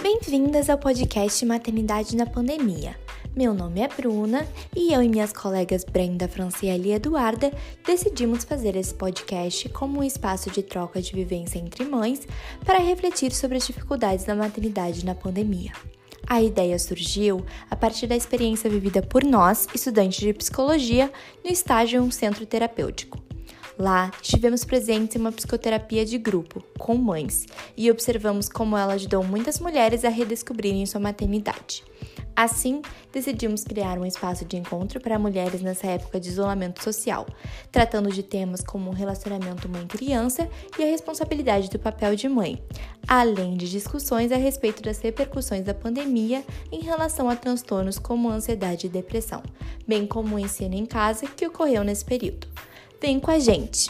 Bem-vindas ao podcast Maternidade na Pandemia. Meu nome é Bruna e eu e minhas colegas Brenda, Franciele e Eduarda decidimos fazer esse podcast como um espaço de troca de vivência entre mães para refletir sobre as dificuldades da maternidade na pandemia. A ideia surgiu a partir da experiência vivida por nós, estudantes de psicologia, no estágio em um centro terapêutico. Lá, estivemos presentes em uma psicoterapia de grupo, com mães, e observamos como ela ajudou muitas mulheres a redescobrirem sua maternidade. Assim, decidimos criar um espaço de encontro para mulheres nessa época de isolamento social, tratando de temas como o relacionamento mãe-criança e a responsabilidade do papel de mãe, além de discussões a respeito das repercussões da pandemia em relação a transtornos como ansiedade e depressão, bem como o ensino em casa que ocorreu nesse período. Vem com a gente!